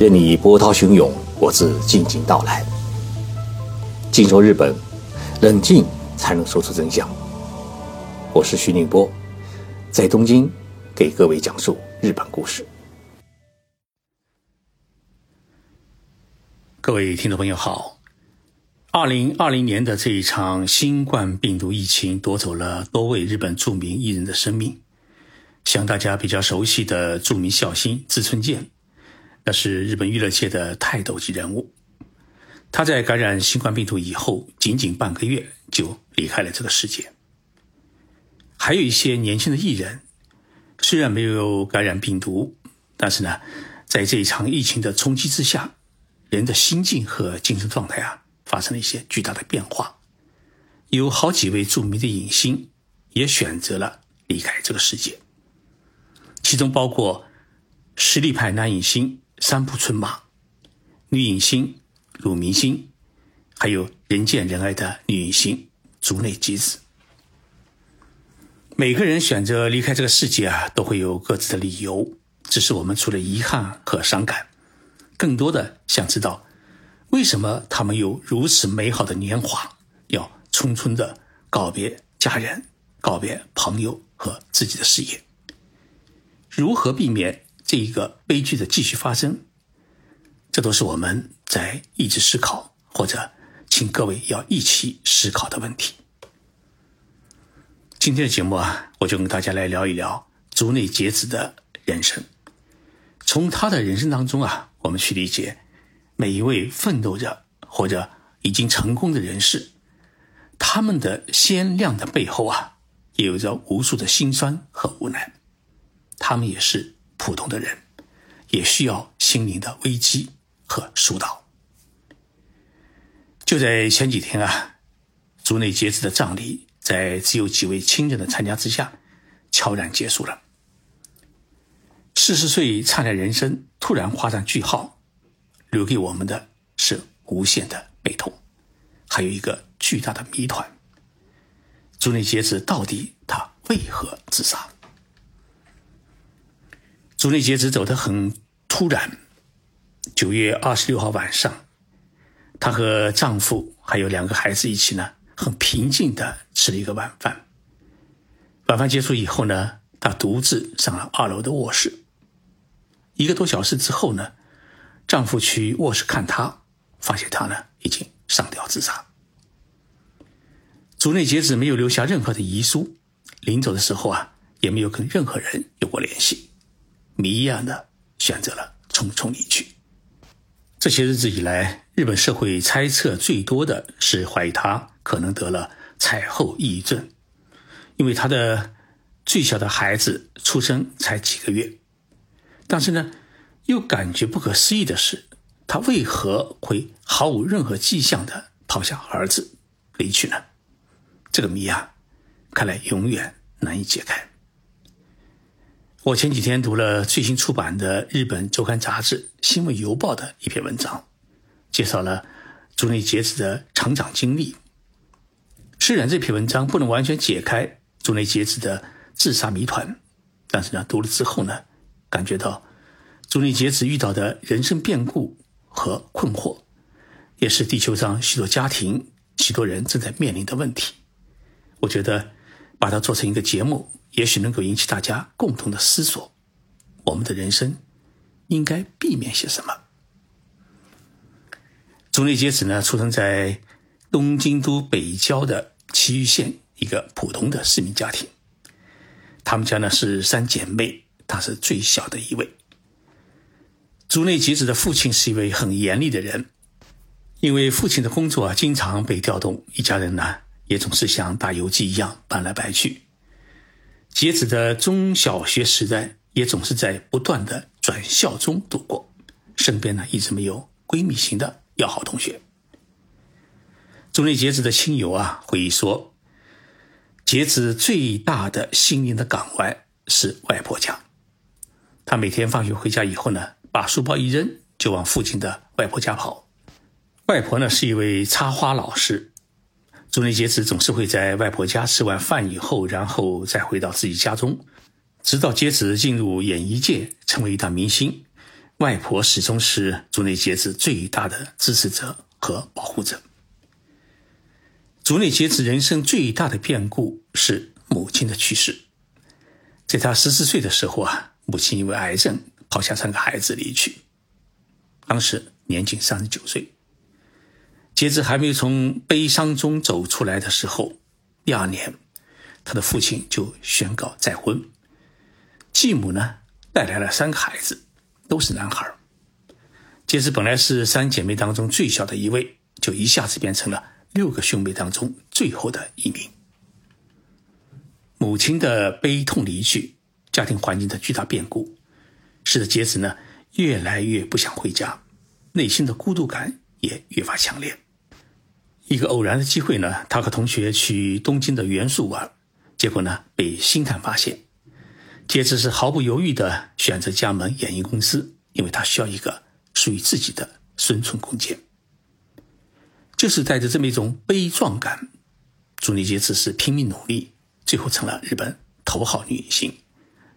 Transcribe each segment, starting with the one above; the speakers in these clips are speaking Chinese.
任你波涛汹涌，我自静静到来。静说日本，冷静才能说出真相。我是徐宁波，在东京给各位讲述日本故事。各位听众朋友好，二零二零年的这一场新冠病毒疫情夺走了多位日本著名艺人的生命，像大家比较熟悉的著名笑星志村健。那是日本娱乐界的泰斗级人物，他在感染新冠病毒以后，仅仅半个月就离开了这个世界。还有一些年轻的艺人，虽然没有感染病毒，但是呢，在这一场疫情的冲击之下，人的心境和精神状态啊，发生了一些巨大的变化。有好几位著名的影星也选择了离开这个世界，其中包括实力派男影星。三浦春马、女影星鲁明星，还有人见人爱的女影星竹内结子。每个人选择离开这个世界啊，都会有各自的理由。只是我们除了遗憾和伤感，更多的想知道，为什么他们有如此美好的年华，要匆匆的告别家人、告别朋友和自己的事业？如何避免？这一个悲剧的继续发生，这都是我们在一直思考，或者请各位要一起思考的问题。今天的节目啊，我就跟大家来聊一聊竹内结子的人生。从他的人生当中啊，我们去理解每一位奋斗着或者已经成功的人士，他们的鲜亮的背后啊，也有着无数的辛酸和无奈。他们也是。普通的人也需要心灵的危机和疏导。就在前几天啊，竹内结子的葬礼在只有几位亲人的参加之下，悄然结束了。四十岁灿烂人生突然画上句号，留给我们的是无限的悲痛，还有一个巨大的谜团：竹内结子到底他为何自杀？竹内结子走得很突然。九月二十六号晚上，她和丈夫还有两个孩子一起呢，很平静的吃了一个晚饭。晚饭结束以后呢，她独自上了二楼的卧室。一个多小时之后呢，丈夫去卧室看她，发现她呢已经上吊自杀。竹内结子没有留下任何的遗书，临走的时候啊，也没有跟任何人有过联系。谜一样的选择了匆匆离去。这些日子以来，日本社会猜测最多的是怀疑他可能得了产后抑郁症，因为他的最小的孩子出生才几个月。但是呢，又感觉不可思议的是，他为何会毫无任何迹象的抛下儿子离去呢？这个谜啊，看来永远难以解开。我前几天读了最新出版的日本周刊杂志《新闻邮报》的一篇文章，介绍了竹内结子的成长经历。虽然这篇文章不能完全解开竹内结子的自杀谜团，但是呢，读了之后呢，感觉到竹内结子遇到的人生变故和困惑，也是地球上许多家庭、许多人正在面临的问题。我觉得把它做成一个节目。也许能够引起大家共同的思索：我们的人生应该避免些什么？竹内结子呢，出生在东京都北郊的埼玉县一个普通的市民家庭。他们家呢是三姐妹，她是最小的一位。竹内结子的父亲是一位很严厉的人，因为父亲的工作啊经常被调动，一家人呢也总是像打游击一样搬来搬去。杰子的中小学时代也总是在不断的转校中度过，身边呢一直没有闺蜜型的要好同学。竹内结子的亲友啊回忆说，杰子最大的心灵的港湾是外婆家。他每天放学回家以后呢，把书包一扔，就往附近的外婆家跑。外婆呢是一位插花老师。竹内结子总是会在外婆家吃完饭以后，然后再回到自己家中，直到结子进入演艺界，成为一大明星，外婆始终是竹内结子最大的支持者和保护者。竹内结子人生最大的变故是母亲的去世。在他十四岁的时候啊，母亲因为癌症抛下三个孩子离去，当时年仅三十九岁。杰子还没有从悲伤中走出来的时候，第二年，他的父亲就宣告再婚。继母呢，带来了三个孩子。都是男孩杰子本来是三姐妹当中最小的一位，就一下子变成了六个兄妹当中最后的一名。母亲的悲痛离去，家庭环境的巨大变故，使得杰子呢越来越不想回家，内心的孤独感也越发强烈。一个偶然的机会呢，他和同学去东京的元素玩，结果呢被星探发现。杰子是毫不犹豫地选择加盟演艺公司，因为他需要一个属于自己的生存空间。就是带着这么一种悲壮感，朱丽杰子是拼命努力，最后成了日本头号女影星，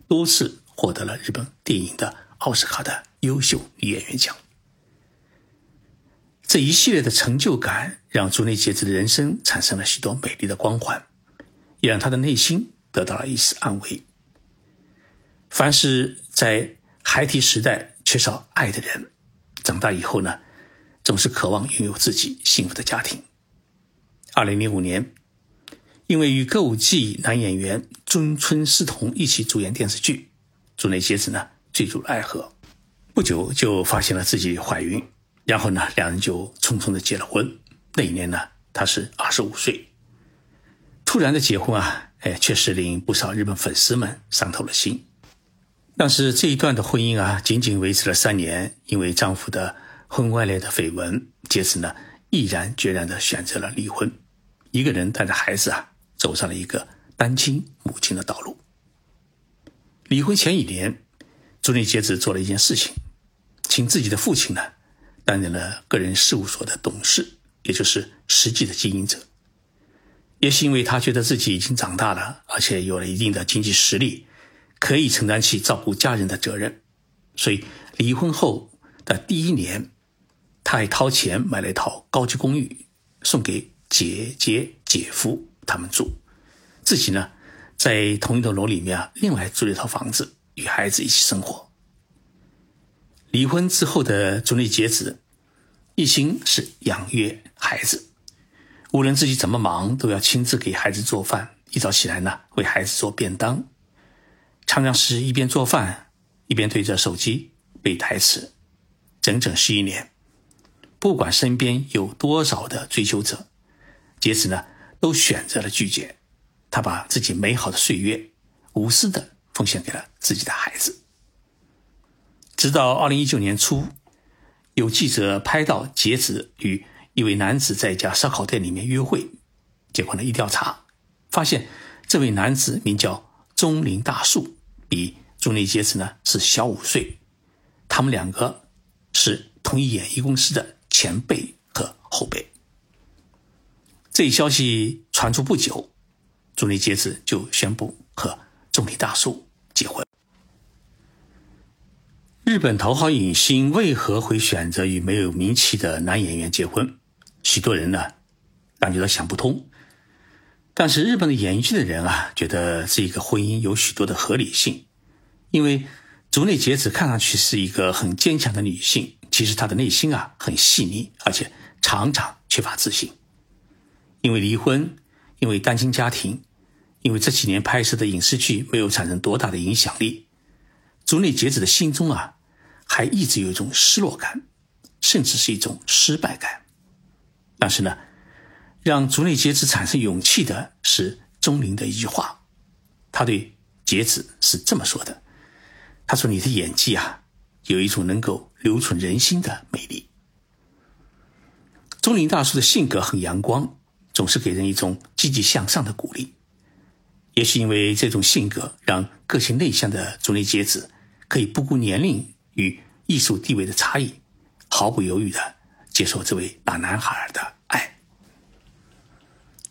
多次获得了日本电影的奥斯卡的优秀女演员奖。这一系列的成就感让朱内杰子的人生产生了许多美丽的光环，也让她的内心得到了一丝安慰。凡是在孩提时代缺少爱的人，长大以后呢，总是渴望拥有自己幸福的家庭。二零零五年，因为与歌舞伎男演员中村狮童一起主演电视剧，竹内结子呢坠入了爱河，不久就发现了自己怀孕，然后呢，两人就匆匆的结了婚。那一年呢，她是二十五岁。突然的结婚啊，哎，确实令不少日本粉丝们伤透了心。但是这一段的婚姻啊，仅仅维持了三年，因为丈夫的婚外恋的绯闻，杰子呢毅然决然的选择了离婚，一个人带着孩子啊，走上了一个单亲母亲的道路。离婚前一年，朱丽杰子做了一件事情，请自己的父亲呢担任了个人事务所的董事，也就是实际的经营者。也是因为他觉得自己已经长大了，而且有了一定的经济实力。可以承担起照顾家人的责任，所以离婚后的第一年，他还掏钱买了一套高级公寓，送给姐姐、姐夫他们住，自己呢，在同一栋楼里面啊，另外租了一套房子，与孩子一起生活。离婚之后的竹内结子，一心是养育孩子，无论自己怎么忙，都要亲自给孩子做饭，一早起来呢，为孩子做便当。常常是一边做饭，一边对着手机背台词，整整十一年。不管身边有多少的追求者，杰子呢都选择了拒绝。他把自己美好的岁月无私的奉献给了自己的孩子。直到二零一九年初，有记者拍到杰子与一位男子在一家烧烤店里面约会，结果呢一调查，发现这位男子名叫。中林大树比中林杰子呢是小五岁，他们两个是同一演艺公司的前辈和后辈。这一消息传出不久，朱林杰子就宣布和中林大树结婚。日本头号影星为何会选择与没有名气的男演员结婚？许多人呢感觉到想不通。但是日本的演艺圈的人啊，觉得这个婚姻有许多的合理性，因为竹内结子看上去是一个很坚强的女性，其实她的内心啊很细腻，而且常常缺乏自信。因为离婚，因为单亲家庭，因为这几年拍摄的影视剧没有产生多大的影响力，竹内结子的心中啊，还一直有一种失落感，甚至是一种失败感。但是呢。让竹内结子产生勇气的是钟灵的一句话，他对结子是这么说的：“他说你的演技啊，有一种能够留存人心的魅力。”钟灵大叔的性格很阳光，总是给人一种积极向上的鼓励。也许因为这种性格，让个性内向的竹内结子可以不顾年龄与艺术地位的差异，毫不犹豫的接受这位大男孩的爱。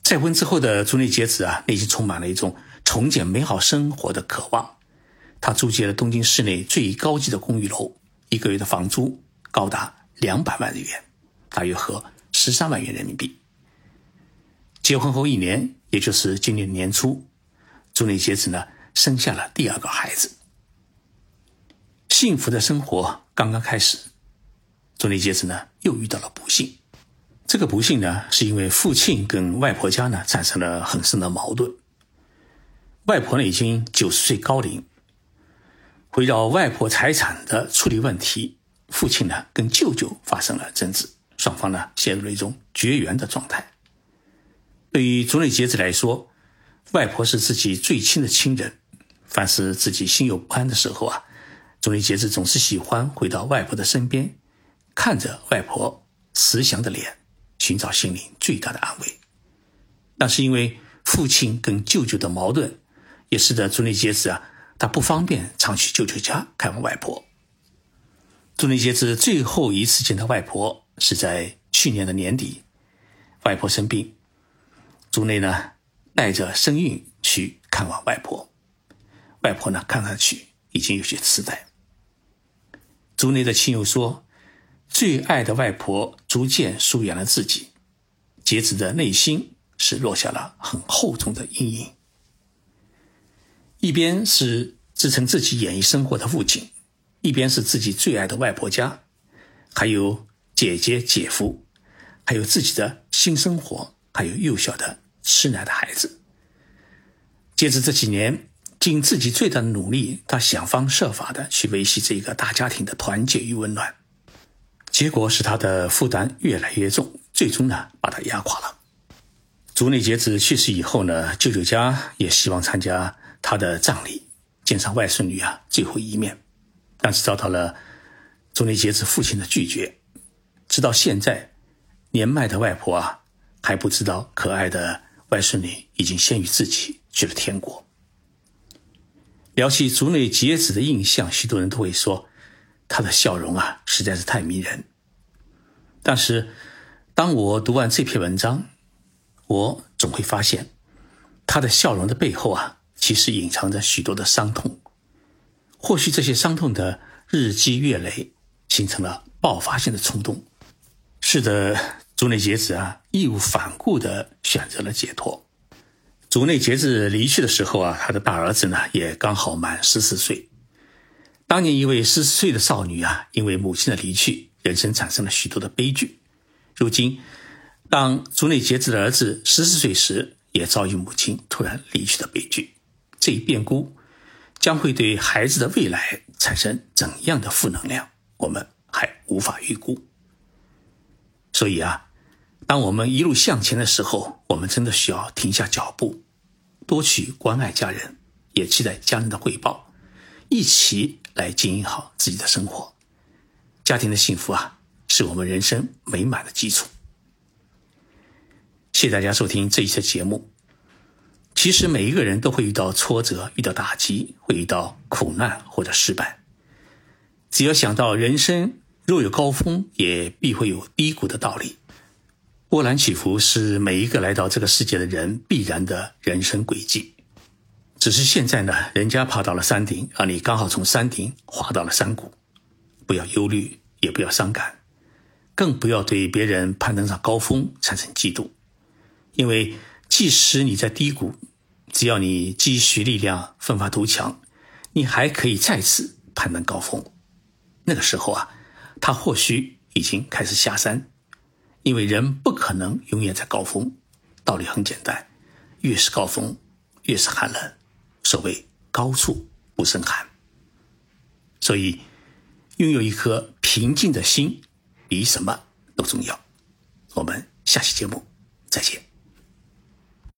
再婚之后的竹内结子啊，内心充满了一种重建美好生活的渴望。他租借了东京市内最高级的公寓楼，一个月的房租高达两百万日元，大约合十三万元人民币。结婚后一年，也就是今年年初，竹内结子呢生下了第二个孩子。幸福的生活刚刚开始，竹内结子呢又遇到了不幸。这个不幸呢，是因为父亲跟外婆家呢产生了很深的矛盾。外婆呢已经九十岁高龄，围绕外婆财产的处理问题，父亲呢跟舅舅发生了争执，双方呢陷入了一种绝缘的状态。对于竹内结子来说，外婆是自己最亲的亲人。凡是自己心有不安的时候啊，竹内结子总是喜欢回到外婆的身边，看着外婆慈祥的脸，寻找心灵最大的安慰。那是因为父亲跟舅舅的矛盾，也使得竹内结子啊，他不方便常去舅舅家看望外婆。竹内结子最后一次见到外婆是在去年的年底，外婆生病。竹内呢，带着身孕去看望外婆，外婆呢看上去已经有些痴呆。竹内的亲友说，最爱的外婆逐渐疏远了自己，节子的内心是落下了很厚重的阴影。一边是支撑自己演艺生活的父亲，一边是自己最爱的外婆家，还有姐姐、姐夫，还有自己的新生活，还有幼小的。吃奶的孩子，截止这几年，尽自己最大的努力，他想方设法的去维系这个大家庭的团结与温暖，结果使他的负担越来越重，最终呢，把他压垮了。竹内结子去世以后呢，舅舅家也希望参加他的葬礼，见上外孙女啊最后一面，但是遭到了竹内结子父亲的拒绝。直到现在，年迈的外婆啊还不知道可爱的。外孙女已经先于自己去了天国。聊起竹内结子的印象，许多人都会说，她的笑容啊实在是太迷人。但是，当我读完这篇文章，我总会发现，她的笑容的背后啊，其实隐藏着许多的伤痛。或许这些伤痛的日积月累，形成了爆发性的冲动。使得。竹内结子啊，义无反顾地选择了解脱。竹内结子离去的时候啊，他的大儿子呢也刚好满十四岁。当年一位十四岁的少女啊，因为母亲的离去，人生产生了许多的悲剧。如今，当竹内结子的儿子十四岁时，也遭遇母亲突然离去的悲剧。这一变故将会对孩子的未来产生怎样的负能量，我们还无法预估。所以啊。当我们一路向前的时候，我们真的需要停下脚步，多去关爱家人，也期待家人的回报，一起来经营好自己的生活。家庭的幸福啊，是我们人生美满的基础。谢谢大家收听这一期节目。其实每一个人都会遇到挫折，遇到打击，会遇到苦难或者失败。只要想到人生若有高峰，也必会有低谷的道理。波澜起伏是每一个来到这个世界的人必然的人生轨迹，只是现在呢，人家爬到了山顶，而你刚好从山顶滑到了山谷。不要忧虑，也不要伤感，更不要对别人攀登上高峰产生嫉妒，因为即使你在低谷，只要你积蓄力量，奋发图强，你还可以再次攀登高峰。那个时候啊，他或许已经开始下山。因为人不可能永远在高峰，道理很简单，越是高峰，越是寒冷。所谓高处不胜寒，所以拥有一颗平静的心，比什么都重要。我们下期节目再见。